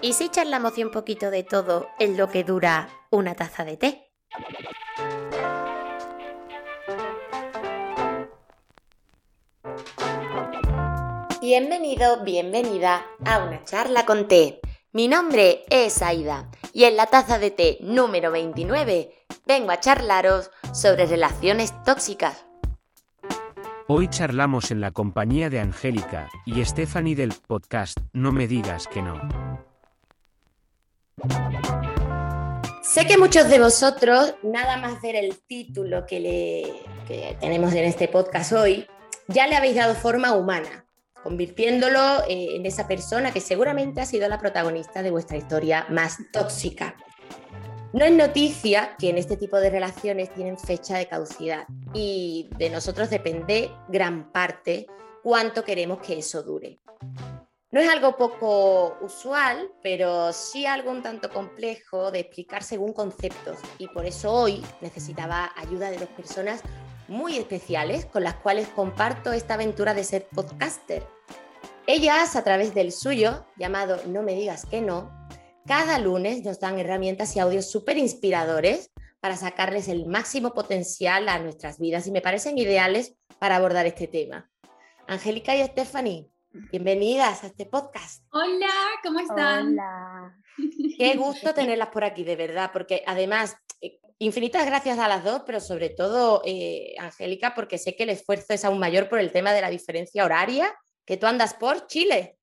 ¿Y si charlamos un poquito de todo en lo que dura una taza de té? Bienvenido, bienvenida a una charla con té. Mi nombre es Aida y en la taza de té número 29 vengo a charlaros sobre relaciones tóxicas. Hoy charlamos en la compañía de Angélica y Stephanie del podcast No me digas que no. Sé que muchos de vosotros, nada más ver el título que, le, tenemos en este podcast hoy, ya le habéis dado forma humana, convirtiéndolo eh, en esa persona que seguramente ha sido la protagonista de vuestra historia más tóxica. No es noticia que en este tipo de relaciones tienen fecha de caducidad y de nosotros depende gran parte cuánto queremos que eso dure. No es algo poco usual, pero sí algo un tanto complejo de explicar según conceptos y por eso hoy necesitaba ayuda de dos personas muy especiales con las cuales comparto esta aventura de ser podcaster. Ellas, a través del suyo, llamado No me digas que no, cada lunes nos dan herramientas y audios súper inspiradores para sacarles el máximo potencial a nuestras vidas y me parecen ideales para abordar este tema. Angélica y Stephanie, Bienvenidas a este podcast. Hola, ¿cómo están? Hola. Qué gusto tenerlas por aquí, de verdad, porque además, eh, infinitas gracias a las dos, pero sobre todo, eh, Angélica, porque sé que el esfuerzo es aún mayor por el tema de la diferencia horaria, que tú andas por Chile.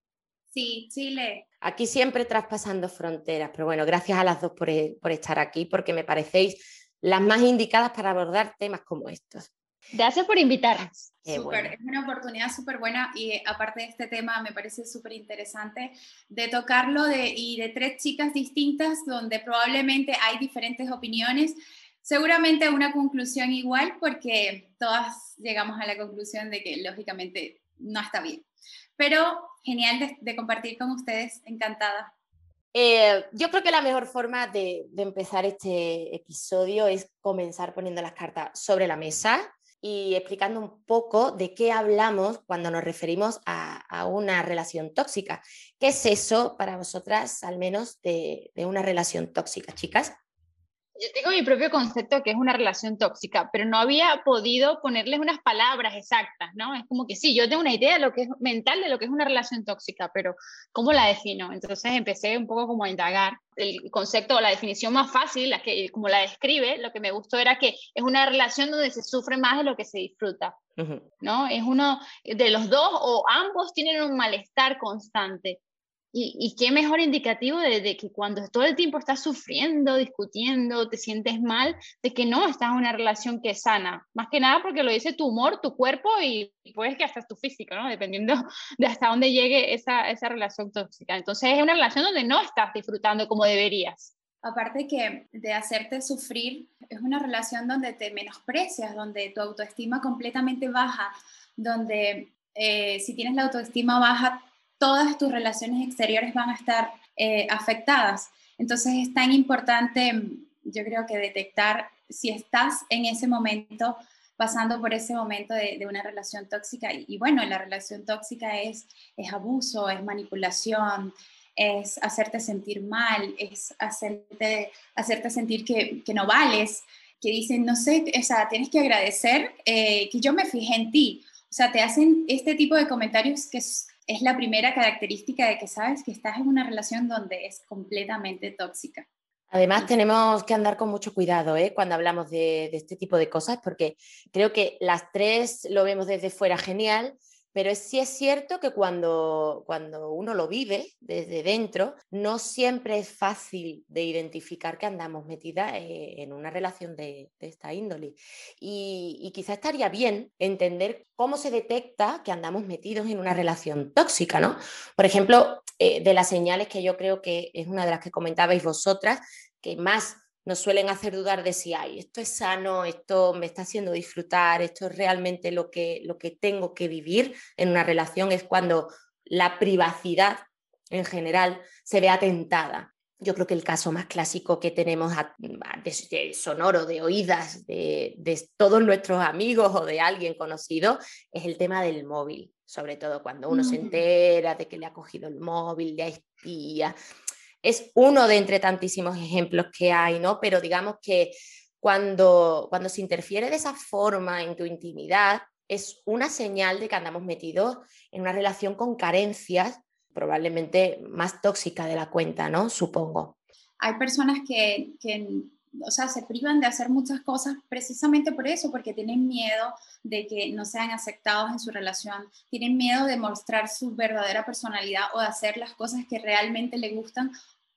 Sí, Chile. Aquí siempre traspasando fronteras, pero bueno, gracias a las dos por, eh, por estar aquí, porque me parecéis las más indicadas para abordar temas como estos. Gracias por invitarnos. Es una oportunidad súper buena y eh, aparte de este tema me parece súper interesante de tocarlo de, y de tres chicas distintas donde probablemente hay diferentes opiniones, seguramente una conclusión igual porque todas llegamos a la conclusión de que lógicamente no está bien. Pero genial de, compartir con ustedes, encantada. Eh, yo creo que la mejor forma de, de empezar este episodio es comenzar poniendo las cartas sobre la mesa y explicando un poco de qué hablamos cuando nos referimos a, una relación tóxica. ¿Qué es eso para vosotras, al menos, de, una relación tóxica, chicas? Yo tengo mi propio concepto que es una relación tóxica, pero no había podido ponerles unas palabras exactas, ¿no? Es como que sí, yo tengo una idea de lo que es mental de lo que es una relación tóxica, pero ¿cómo la defino? Entonces empecé un poco como a indagar el concepto o la definición más fácil, la que, como la describe, lo que me gustó era que es una relación donde se sufre más de lo que se disfruta, ¿no? Es uno de los dos o ambos tienen un malestar constante. Y, qué mejor indicativo de, que cuando todo el tiempo estás sufriendo, discutiendo, te sientes mal, de que no estás en una relación que es sana. Más que nada porque lo dice tu humor, tu cuerpo y, puedes que hasta tu físico, ¿no? Dependiendo de hasta dónde llegue esa, esa relación tóxica. Entonces es una relación donde no estás disfrutando como deberías. Aparte que de hacerte sufrir, es una relación donde te menosprecias, donde tu autoestima completamente baja, donde eh, si tienes la autoestima baja, todas tus relaciones exteriores van a estar eh, afectadas. Entonces es tan importante, yo creo que detectar si estás en ese momento, pasando por ese momento de, una relación tóxica. Y, bueno, la relación tóxica es, es abuso, es manipulación, es hacerte sentir mal, es hacerte, hacerte sentir que, no vales, que dicen, no sé, o sea, tienes que agradecer eh, que yo me fijé en ti. O sea, te hacen este tipo de comentarios que es la primera característica de que sabes que estás en una relación donde es completamente tóxica. Además, tenemos que andar con mucho cuidado ¿eh? cuando hablamos de, de, este tipo de cosas, porque creo que las tres lo vemos desde fuera genial, pero sí es cierto que cuando, cuando uno lo vive desde dentro, no siempre es fácil de identificar que andamos metidas eh, en una relación de, esta índole. Y, quizá estaría bien entender cómo se detecta que andamos metidos en una relación tóxica, ¿no? Por ejemplo, eh, de las señales que yo creo que es una de las que comentabais vosotras, que más nos suelen hacer dudar de si hay, esto es sano, esto me está haciendo disfrutar, esto es realmente lo que, lo que tengo que vivir en una relación, es cuando la privacidad en general se ve atentada. Yo creo que el caso más clásico que tenemos de, sonoro, de oídas, de, de, todos nuestros amigos o de alguien conocido, es el tema del móvil, sobre todo cuando uno se entera de que le ha cogido el móvil, le espía es uno de entre tantísimos ejemplos que hay, ¿no? Pero digamos que cuando, cuando se interfiere de esa forma en tu intimidad, es una señal de que andamos metidos en una relación con carencias, probablemente más tóxica de la cuenta, ¿no? Supongo. Hay personas que, o sea, se privan de hacer muchas cosas precisamente por eso, porque tienen miedo de que no sean aceptados en su relación, tienen miedo de mostrar su verdadera personalidad o de hacer las cosas que realmente le gustan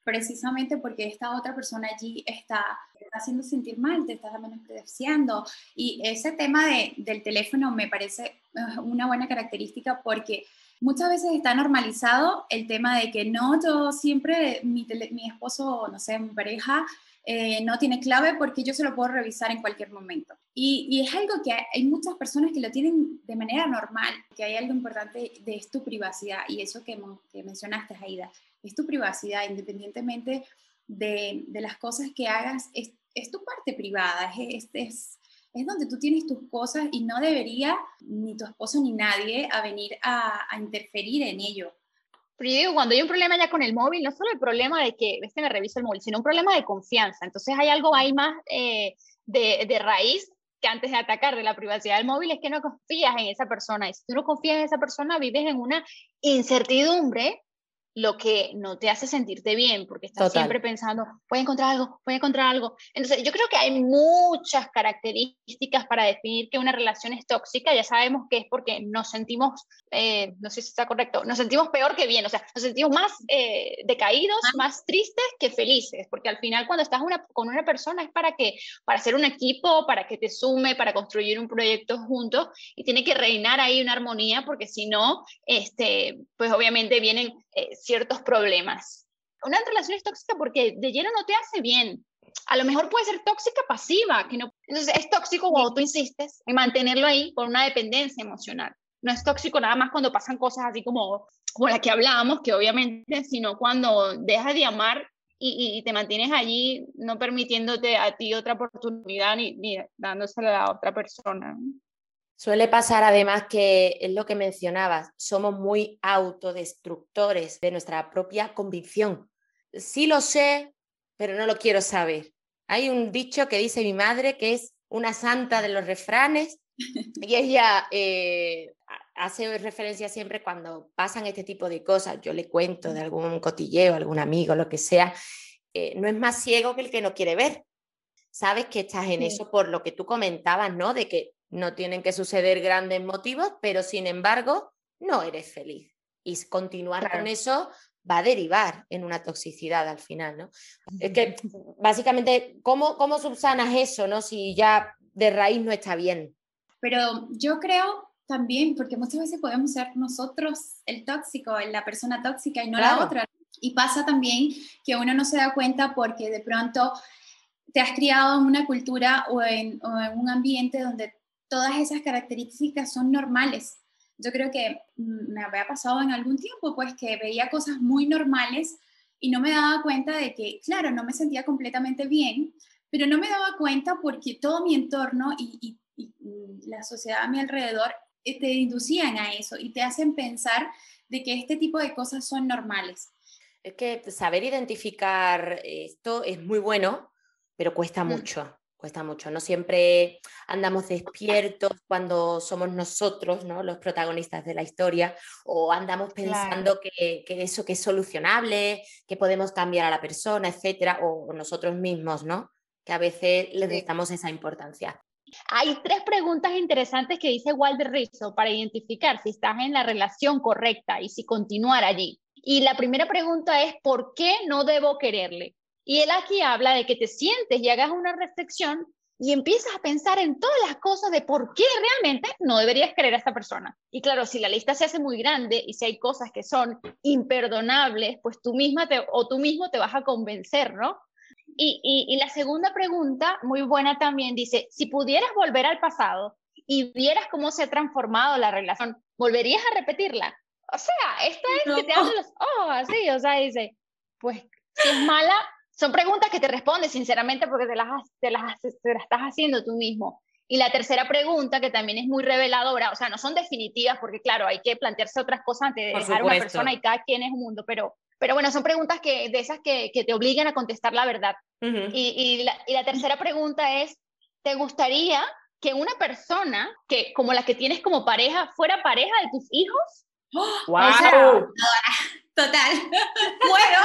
precisamente porque esta otra persona allí está, haciendo sentir mal, te está menospreciando. Y ese tema de, del teléfono me parece eh, una buena característica porque muchas veces está normalizado el tema de que no, yo siempre, mi, mi esposo, no sé, mi pareja, eh, no tiene clave porque yo se lo puedo revisar en cualquier momento. Y, y, es algo que hay muchas personas que lo tienen de manera normal, que hay algo importante de tu privacidad y eso que, que mencionaste, Aida es tu privacidad, independientemente de, las cosas que hagas, es, tu parte privada, es, es, es, donde tú tienes tus cosas y no debería ni tu esposo ni nadie a venir a, interferir en ello. Pero yo digo, cuando hay un problema ya con el móvil, no solo el problema de que este me revisa el móvil, sino un problema de confianza. Entonces hay algo ahí más eh, de, de raíz que antes de atacar de la privacidad del móvil es que no confías en esa persona. Y si tú no confías en esa persona, vives en una incertidumbre lo que no te hace sentirte bien, porque estás siempre pensando, voy a encontrar algo, voy a encontrar algo. Entonces, yo creo que hay muchas características para definir que una relación es tóxica. Ya sabemos que es porque nos sentimos, eh, no sé si está correcto, nos sentimos peor que bien, o sea, nos sentimos más eh, decaídos, más tristes que felices, porque al final cuando estás una, con una persona es para que, para hacer un equipo, para que te sume, para construir un proyecto juntos, y tiene que reinar ahí una armonía, porque si no, este, pues obviamente vienen eh, ciertos problemas. Una relación es tóxica porque de lleno no te hace bien. A lo mejor puede ser tóxica pasiva, que no, entonces es tóxico cuando tú insistes en mantenerlo ahí por una dependencia emocional. No es tóxico nada más cuando pasan cosas así como, como la que hablábamos, que obviamente, sino cuando dejas de amar y, te mantienes allí no permitiéndote a ti otra oportunidad ni, ni dándosela a la otra persona. Suele pasar además que es lo que mencionabas, somos muy autodestructores de nuestra propia convicción. Sí lo sé, pero no lo quiero saber. Hay un dicho que dice mi madre que es una santa de los refranes y ella eh, hace referencia siempre cuando pasan este tipo de cosas, yo le cuento de algún cotilleo, algún amigo, lo que sea, eh, no es más ciego que el que no quiere ver. Sabes que estás en eso por lo que tú comentabas, ¿no? De que no tienen que suceder grandes motivos, pero sin embargo, no eres feliz. Y continuar con eso va a derivar en una toxicidad al final, ¿no? Es que básicamente, ¿cómo, ¿cómo subsanas eso, ¿no? Si ya de raíz no está bien. Pero yo creo también, porque muchas veces podemos ser nosotros el tóxico, la persona tóxica y no la otra. Y pasa también que uno no se da cuenta porque de pronto te has criado en una cultura o en, o en un ambiente donde todas esas características son normales. Yo creo que mm, me había pasado en algún tiempo, pues que veía cosas muy normales y no me daba cuenta de que, claro, no me sentía completamente bien, pero no me daba cuenta porque todo mi entorno y, la sociedad a mi alrededor eh, te inducían a eso y te hacen pensar de que este tipo de cosas son normales. Es que saber identificar esto es muy bueno, pero cuesta mm. mucho cuesta mucho. No siempre andamos despiertos cuando somos nosotros ¿no? los protagonistas de la historia o andamos pensando que, eso que es solucionable, que podemos cambiar a la persona, etcétera, o, nosotros mismos, ¿no? Que a veces le damos esa importancia. Hay tres preguntas interesantes que dice Walter Rizzo para identificar si estás en la relación correcta y si continuar allí. Y la primera pregunta es, ¿por qué no debo quererle? Y él aquí habla de que te sientes y hagas una reflexión y empiezas a pensar en todas las cosas de por qué realmente no deberías querer a esta persona. Y claro, si la lista se hace muy grande y si hay cosas que son imperdonables, pues tú misma te, o tú mismo te vas a convencer, ¿no? Y, y, y la segunda pregunta, muy buena también, dice, si pudieras volver al pasado y vieras cómo se ha transformado la relación, ¿volverías a repetirla? O sea, esto es que te hacen los ojos así, o sea, dice, pues si es mala, son preguntas que te respondes sinceramente porque te las, te las, te las estás haciendo tú mismo. Y la tercera pregunta, que también es muy reveladora, o sea, no son definitivas porque, claro, hay que plantearse otras cosas antes de dejar a una persona y cada quien es un mundo, pero Pero bueno, son preguntas que, de esas que, que te obligan a contestar la verdad. y, y, la, y la tercera pregunta es, ¿te gustaría que una persona que como la que tienes como pareja fuera pareja de tus hijos? ¡Wow! Total. Bueno.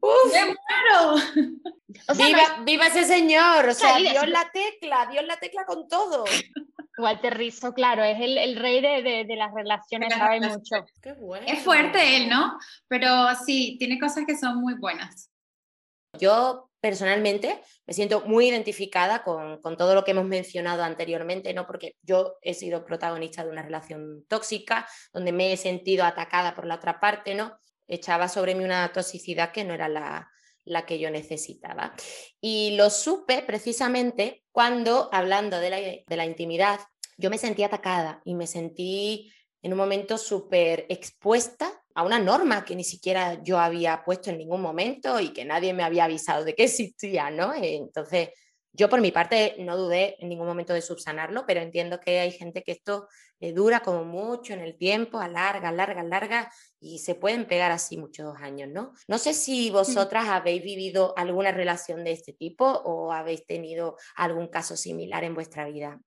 Uf. ¡Me muero! viva, viva, ese señor, o sea, dio la tecla, dio la tecla con todo. Walter Rizzo, claro, es el, el rey de, de, de, las relaciones, sabe mucho. Qué bueno. Es fuerte él, ¿no? Pero sí, tiene cosas que son muy buenas. Yo personalmente me siento muy identificada con, con, todo lo que hemos mencionado anteriormente, ¿no? porque yo he sido protagonista de una relación tóxica donde me he sentido atacada por la otra parte, ¿no? echaba sobre mí una toxicidad que no era la, la que yo necesitaba. Y lo supe precisamente cuando, hablando de la, de la intimidad, yo me sentí atacada y me sentí en un momento súper expuesta a una norma que ni siquiera yo había puesto en ningún momento y que nadie me había avisado de que existía, ¿no? Entonces, yo por mi parte no dudé en ningún momento de subsanarlo, pero entiendo que hay gente que esto le dura como mucho en el tiempo, alarga, larga, larga, y se pueden pegar así muchos años, ¿no? No sé si vosotras habéis vivido alguna relación de este tipo o habéis tenido algún caso similar en vuestra vida.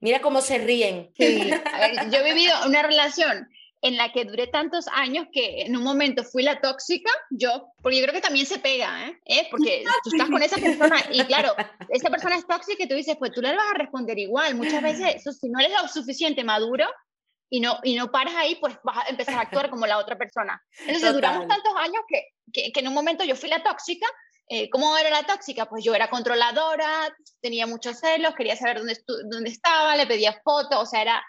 Mira cómo se ríen. Sí. A ver, yo he vivido una relación en la que duré tantos años que en un momento fui la tóxica, yo, porque yo creo que también se pega, ¿eh? ¿Eh? Porque tú estás con esa persona y claro, esa persona es tóxica y tú dices, pues tú le vas a responder igual. Muchas veces, eso, si no eres lo suficiente maduro y no, y no paras ahí, pues vas a empezar a actuar como la otra persona. Entonces duramos tantos años que, que, que, en un momento yo fui la tóxica. Eh, ¿Cómo era la tóxica? Pues yo era controladora, tenía muchos celos, quería saber dónde, dónde estaba, le pedía fotos, o sea, era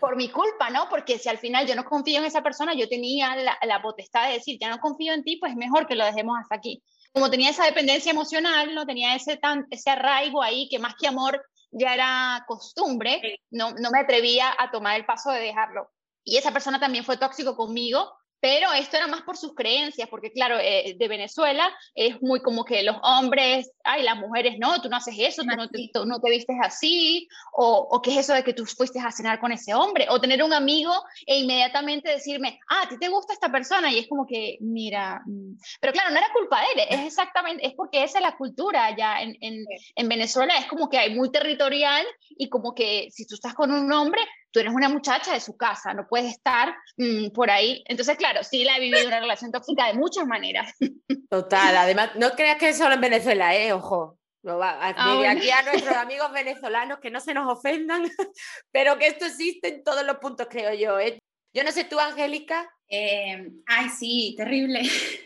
por mi culpa, ¿no? Porque si al final yo no confío en esa persona, yo tenía la, la, potestad de decir, ya no confío en ti, pues mejor que lo dejemos hasta aquí. Como tenía esa dependencia emocional, no tenía ese, tan, ese arraigo ahí, que más que amor ya era costumbre, no, no me atrevía a tomar el paso de dejarlo. Y esa persona también fue tóxico conmigo pero esto era más por sus creencias, porque claro, eh, de Venezuela es muy como que los hombres, ay, las mujeres, no, tú no haces eso, tú no te, tú no te vistes así, o, o, qué es eso de que tú fuiste a cenar con ese hombre, o tener un amigo e inmediatamente decirme, ah, a ti te gusta esta persona, y es como que, mira, mm". pero claro, no era culpa de él, es exactamente, es porque esa es la cultura allá en, en, en Venezuela, es como que hay muy territorial, y como que si tú estás con un hombre, tú eres una muchacha de su casa, no puedes estar mmm, por ahí. Entonces, claro, sí la he vivido una relación tóxica de muchas maneras. Total, además, no creas que es solo en Venezuela, ¿eh? Ojo. Aquí, ah, aquí a nuestros amigos venezolanos que no se nos ofendan, pero que esto existe en todos los puntos, creo yo. ¿eh? Yo no sé tú, Angélica. Eh, ay, sí, terrible.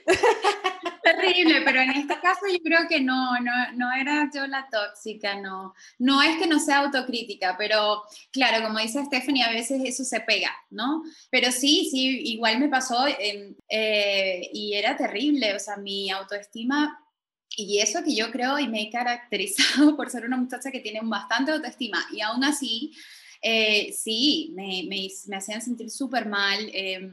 terrible, pero en este caso yo creo que no, no, no era yo la tóxica, no. No es que no sea autocrítica, pero claro, como dice Stephanie, a veces eso se pega, ¿no? Pero sí, sí, igual me pasó eh, y era terrible, o sea, mi autoestima y eso que yo creo y me he caracterizado por ser una muchacha que tiene bastante autoestima y aún así eh, sí, me, me, me, hacían sentir súper mal, eh,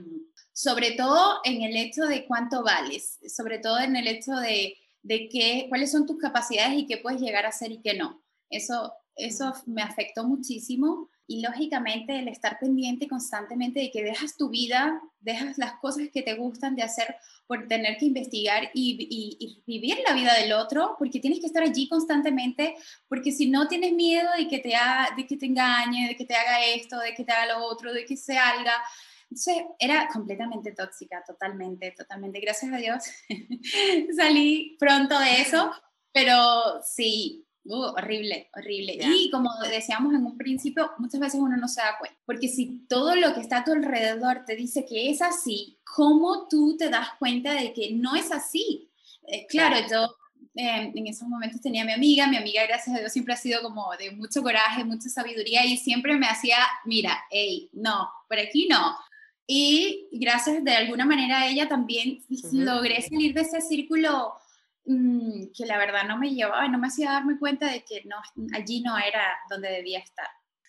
sobre todo en el hecho de cuánto vales, sobre todo en el hecho de, de qué, cuáles son tus capacidades y qué puedes llegar a hacer y qué no. Eso, eso me afectó muchísimo y lógicamente el estar pendiente constantemente de que dejas tu vida, dejas las cosas que te gustan de hacer por tener que investigar y, y, vivir la vida del otro, porque tienes que estar allí constantemente, porque si no tienes miedo de que te, ha, de que te engañe, de que te haga esto, de que te haga lo otro, de que se salga. Entonces era completamente tóxica, totalmente, totalmente. Gracias a Dios salí pronto de eso, pero sí, Uh, horrible, horrible. Yeah. Y como decíamos en un principio, muchas veces uno no se da cuenta, porque si todo lo que está a tu alrededor te dice que es así, ¿cómo tú te das cuenta de que no es así? Eh, claro, yo eh, en esos momentos tenía a mi amiga, mi amiga, gracias a Dios, siempre ha sido como de mucho coraje, mucha sabiduría y siempre me hacía, mira, hey, no, por aquí no. Y gracias de alguna manera a ella también uh -huh. logré salir de ese círculo mmm, que la verdad no me llevaba, no me hacía darme cuenta de que no, allí no era donde debía estar.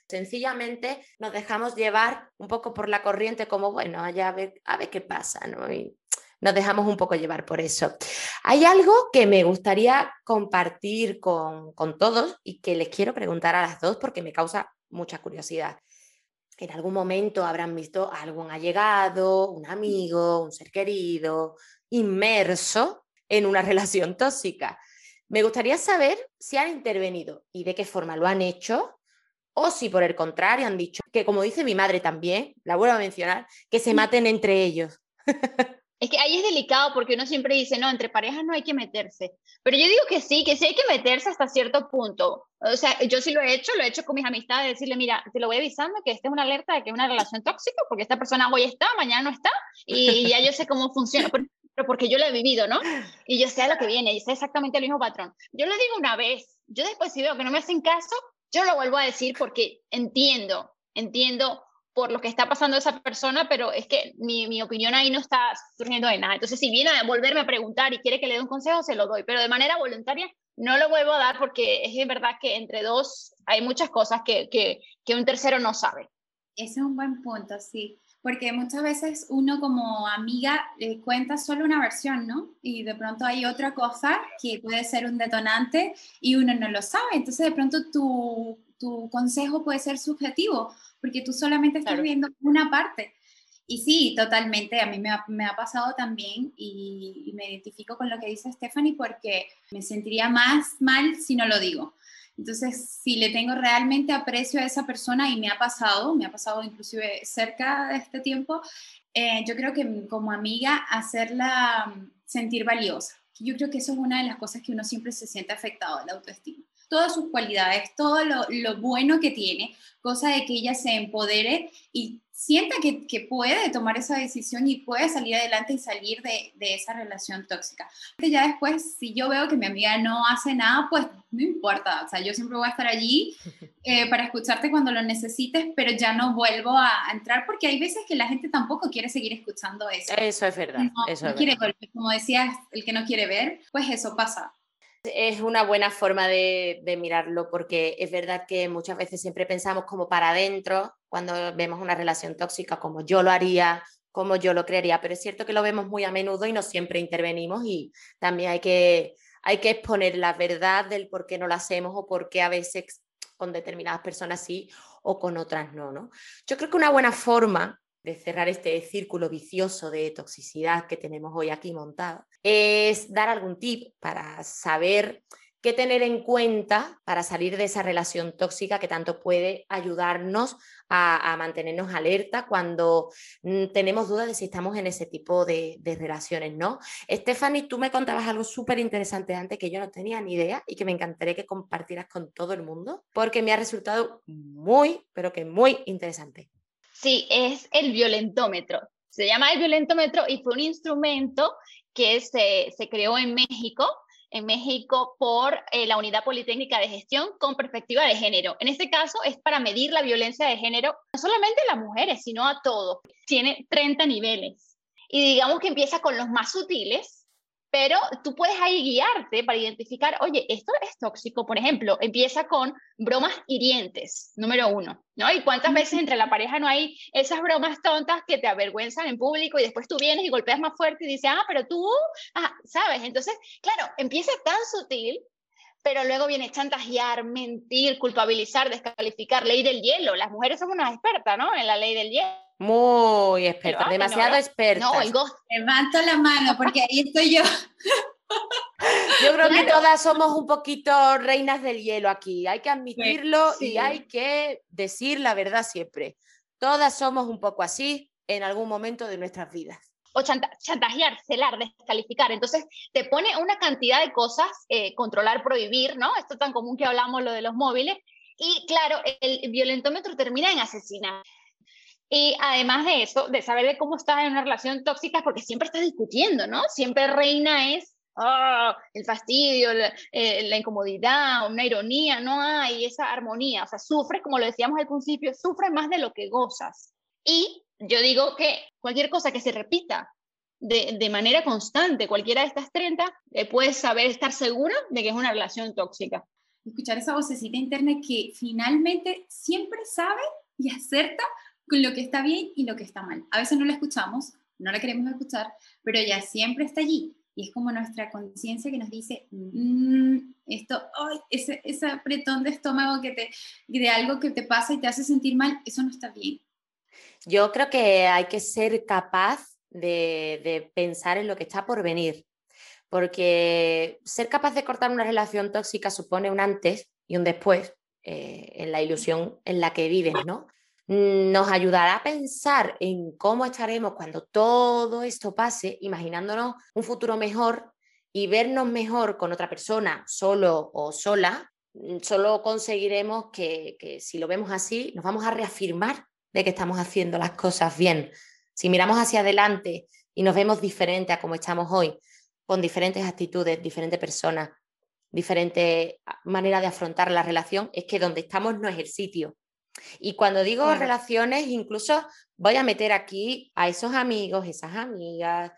Sencillamente nos dejamos llevar un poco por la corriente, como bueno, allá a ver, a ver qué pasa, ¿no? Y nos dejamos un poco llevar por eso. Hay algo que me gustaría compartir con, con todos y que les quiero preguntar a las dos porque me causa mucha curiosidad. en algún momento habrán visto a algún allegado, un amigo, un ser querido, inmerso en una relación tóxica. Me gustaría saber si han intervenido y de qué forma lo han hecho, o si por el contrario han dicho que, como dice mi madre también, la vuelvo a mencionar, que se maten entre ellos. Es que ahí es delicado porque uno siempre dice, no, entre parejas no hay que meterse. Pero yo digo que sí, que sí hay que meterse hasta cierto punto. O sea, yo sí lo he hecho, lo he hecho con mis amistades, decirle, mira, te lo voy avisando que esta es una alerta de que es una relación tóxica, porque esta persona hoy está, mañana no está, y ya yo sé cómo funciona. Pero porque yo lo he vivido, ¿no? Y yo sé lo que viene, y sé exactamente el mismo patrón. Yo lo digo una vez, yo después si veo que no me hacen caso, yo lo vuelvo a decir porque entiendo, entiendo por lo que está pasando esa persona, pero es que mi, mi, opinión ahí no está surgiendo de nada. Entonces, si viene a volverme a preguntar y quiere que le dé un consejo, se lo doy, pero de manera voluntaria no lo vuelvo a dar porque es verdad que entre dos hay muchas cosas que, que, que un tercero no sabe. Ese es un buen punto, sí, porque muchas veces uno como amiga le cuenta solo una versión, ¿no? Y de pronto hay otra cosa que puede ser un detonante y uno no lo sabe. Entonces, de pronto tu, tu consejo puede ser subjetivo porque tú solamente estás viendo una parte. Y sí, totalmente, a mí me ha, me ha pasado también y, me identifico con lo que dice Stephanie porque me sentiría más mal si no lo digo. Entonces, si le tengo realmente aprecio a esa persona y me ha pasado, me ha pasado inclusive cerca de este tiempo, eh, yo creo que como amiga hacerla sentir valiosa. Yo creo que eso es una de las cosas que uno siempre se siente afectado, la autoestima todas sus cualidades, todo lo, bueno que tiene, cosa de que ella se empodere y sienta que, que, puede tomar esa decisión y puede salir adelante y salir de, de, esa relación tóxica. Ya después, si yo veo que mi amiga no hace nada, pues no importa, o sea, yo siempre voy a estar allí eh, para escucharte cuando lo necesites, pero ya no vuelvo a, entrar porque hay veces que la gente tampoco quiere seguir escuchando eso. Eso es verdad. No, eso es quiere verdad. como decías, el que no quiere ver, pues eso pasa. Es una buena forma de, de, mirarlo porque es verdad que muchas veces siempre pensamos como para adentro cuando vemos una relación tóxica, como yo lo haría, como yo lo crearía, pero es cierto que lo vemos muy a menudo y no siempre intervenimos y también hay que, hay que exponer la verdad del por qué no lo hacemos o por qué a veces con determinadas personas sí o con otras no, ¿no? Yo creo que una buena forma de cerrar este círculo vicioso de toxicidad que tenemos hoy aquí montado, es dar algún tip para saber qué tener en cuenta para salir de esa relación tóxica que tanto puede ayudarnos a, mantenernos alerta cuando mm, tenemos dudas de si estamos en ese tipo de, de relaciones, ¿no? Stephanie, tú me contabas algo súper interesante antes que yo no tenía ni idea y que me encantaría que compartieras con todo el mundo porque me ha resultado muy, pero que muy interesante. Sí, es el violentómetro. Se llama el violentómetro y fue un instrumento que se, se creó en México, en México por eh, la Unidad Politécnica de Gestión con perspectiva de género. En este caso es para medir la violencia de género, no solamente a las mujeres, sino a todos. Tiene 30 niveles. Y digamos que empieza con los más sutiles, pero tú puedes ahí guiarte para identificar, oye, esto es tóxico, por ejemplo, empieza con bromas hirientes, número uno, ¿no? Y cuántas veces entre la pareja no hay esas bromas tontas que te avergüenzan en público y después tú vienes y golpeas más fuerte y dices, ah, pero tú, ah, ¿sabes? Entonces, claro, empieza tan sutil, pero luego viene chantajear, mentir, culpabilizar, descalificar, ley del hielo. Las mujeres somos unas expertas, ¿no? En la ley del hielo. Muy experta, demasiado no, experta. No, oigo, levanto la mano porque ahí estoy yo. Yo creo claro. que todas somos un poquito reinas del hielo aquí. Hay que admitirlo sí, sí. y hay que decir la verdad siempre. Todas somos un poco así en algún momento de nuestras vidas. O chanta chantajear, celar, descalificar. Entonces te pone una cantidad de cosas, eh, controlar, prohibir, ¿no? Esto tan común que hablamos, lo de los móviles. Y claro, el violentómetro termina en asesinar. Y además de eso, de saber de cómo estás en una relación tóxica, porque siempre estás discutiendo, ¿no? Siempre reina es oh, el fastidio, la, eh, la, incomodidad, una ironía, no hay esa armonía. O sea, sufres, como lo decíamos al principio, sufres más de lo que gozas. Y yo digo que cualquier cosa que se repita de, de manera constante, cualquiera de estas 30, eh, puedes saber, estar segura de que es una relación tóxica. Escuchar esa vocecita interna que finalmente siempre sabe y acerta con lo que está bien y lo que está mal. A veces no la escuchamos, no la queremos escuchar, pero ella siempre está allí. Y es como nuestra conciencia que nos dice, mmm, esto, oh, ese, ese apretón de estómago que te, de algo que te pasa y te hace sentir mal, eso no está bien. Yo creo que hay que ser capaz de, pensar en lo que está por venir, porque ser capaz de cortar una relación tóxica supone un antes y un después eh, en la ilusión en la que vives, ¿no? Nos ayudará a pensar en cómo estaremos cuando todo esto pase, imaginándonos un futuro mejor y vernos mejor con otra persona, solo o sola, mm, solo conseguiremos que, que si lo vemos así, nos vamos a reafirmar de que estamos haciendo las cosas bien. Si miramos hacia adelante y nos vemos diferente a como estamos hoy, con diferentes actitudes, diferentes personas, diferente manera de afrontar la relación, es que donde estamos no es el sitio. Y cuando digo relaciones, incluso voy a meter aquí a esos amigos, esas amigas,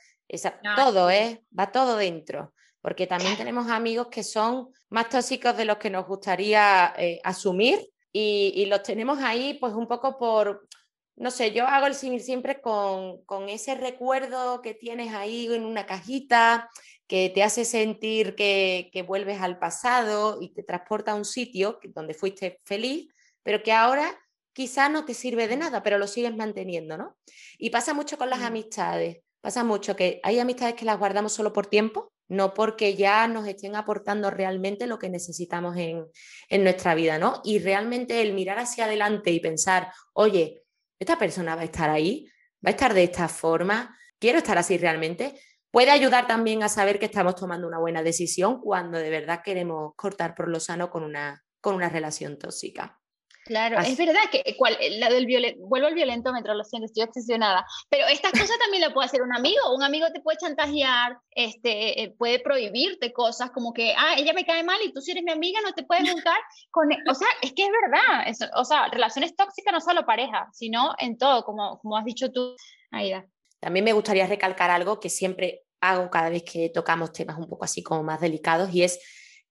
todo, ¿eh? Va todo dentro. Porque también tenemos amigos que son más tóxicos de los que nos gustaría eh, asumir y, los tenemos ahí pues un poco por, no sé, yo hago el símil siempre con, con, ese recuerdo que tienes ahí en una cajita, que te hace sentir que, que, vuelves al pasado y te transporta a un sitio donde fuiste feliz, pero que ahora quizá no te sirve de nada, pero lo sigues manteniendo, ¿no? Y pasa mucho con las amistades, pasa mucho que hay amistades que las guardamos solo por tiempo no porque ya nos estén aportando realmente lo que necesitamos en, nuestra vida, ¿no? Y realmente el mirar hacia adelante y pensar, oye, esta persona va a estar ahí, va a estar de esta forma, quiero estar así realmente, puede ayudar también a saber que estamos tomando una buena decisión cuando de verdad queremos cortar por lo sano con una, con una relación tóxica. Claro, es verdad que eh, cual, eh, la del vuelvo al violentómetro, lo siento, estoy obsesionada, pero estas cosas también lo puede hacer un amigo, un amigo te puede chantajear, este, eh, puede prohibirte cosas como que, ah, ella me cae mal y tú si eres mi amiga no te puedes juntar con, e-". o sea, es que es verdad, o sea, relaciones tóxicas no solo pareja, sino en todo, como, como has dicho tú, Aida. También me gustaría recalcar algo que siempre hago cada vez que tocamos temas un poco así como más delicados y es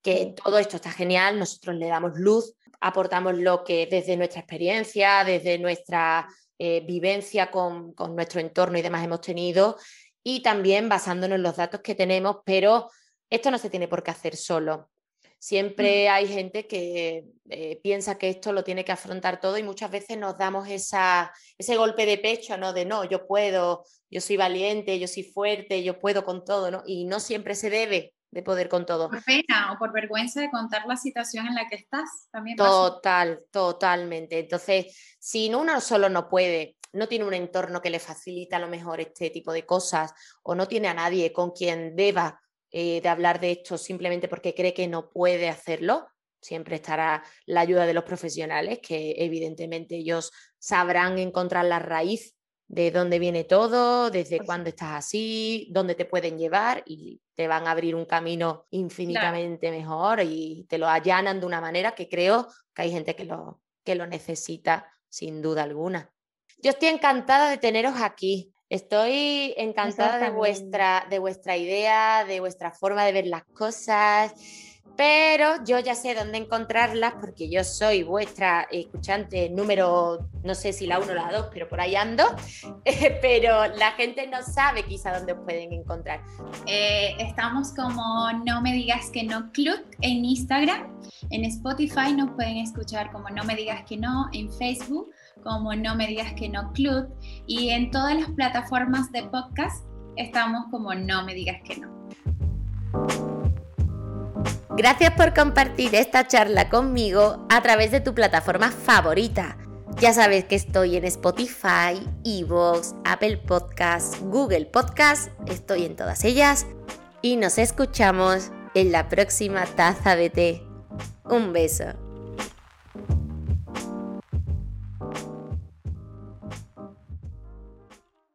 que todo esto está genial, nosotros le damos luz, aportamos lo que desde nuestra experiencia, desde nuestra eh, vivencia con, nuestro entorno y demás hemos tenido y también basándonos en los datos que tenemos, pero esto no se tiene por qué hacer solo. Siempre hay gente que eh, piensa que esto lo tiene que afrontar todo y muchas veces nos damos esa, ese golpe de pecho, ¿no? De no, yo puedo, yo soy valiente, yo soy fuerte, yo puedo con todo, ¿no? Y no siempre se debe de poder con todo. Por pena o por vergüenza de contar la situación en la que estás también. Total, totalmente. Entonces, si uno solo no puede, no tiene un entorno que le facilite a lo mejor este tipo de cosas o no tiene a nadie con quien deba eh, de hablar de esto simplemente porque cree que no puede hacerlo, siempre estará la ayuda de los profesionales que evidentemente ellos sabrán encontrar la raíz de dónde viene todo, desde pues cuándo estás así, dónde te pueden llevar y te van a abrir un camino infinitamente mejor y te lo allanan de una manera que creo que hay gente que lo, que lo necesita sin duda alguna. Yo estoy encantada de teneros aquí. Estoy encantada de vuestra, de vuestra idea, de vuestra forma de ver las cosas pero yo ya sé dónde encontrarlas porque yo soy vuestra escuchante número, no sé si la 1 o la 2, pero por ahí ando, pero la gente no sabe quizá dónde os pueden encontrar. Eh, estamos como No Me Digas Que No Club en Instagram, en Spotify nos pueden escuchar como No Me Digas Que No, en Facebook como No Me Digas Que No Club y en todas las plataformas de podcast estamos como No Me Digas Que No. Gracias por compartir esta charla conmigo a través de tu plataforma favorita. Ya sabes que estoy en Spotify, Evox, Apple Podcasts, Google Podcasts, estoy en todas ellas y nos escuchamos en la próxima taza de té. Un beso.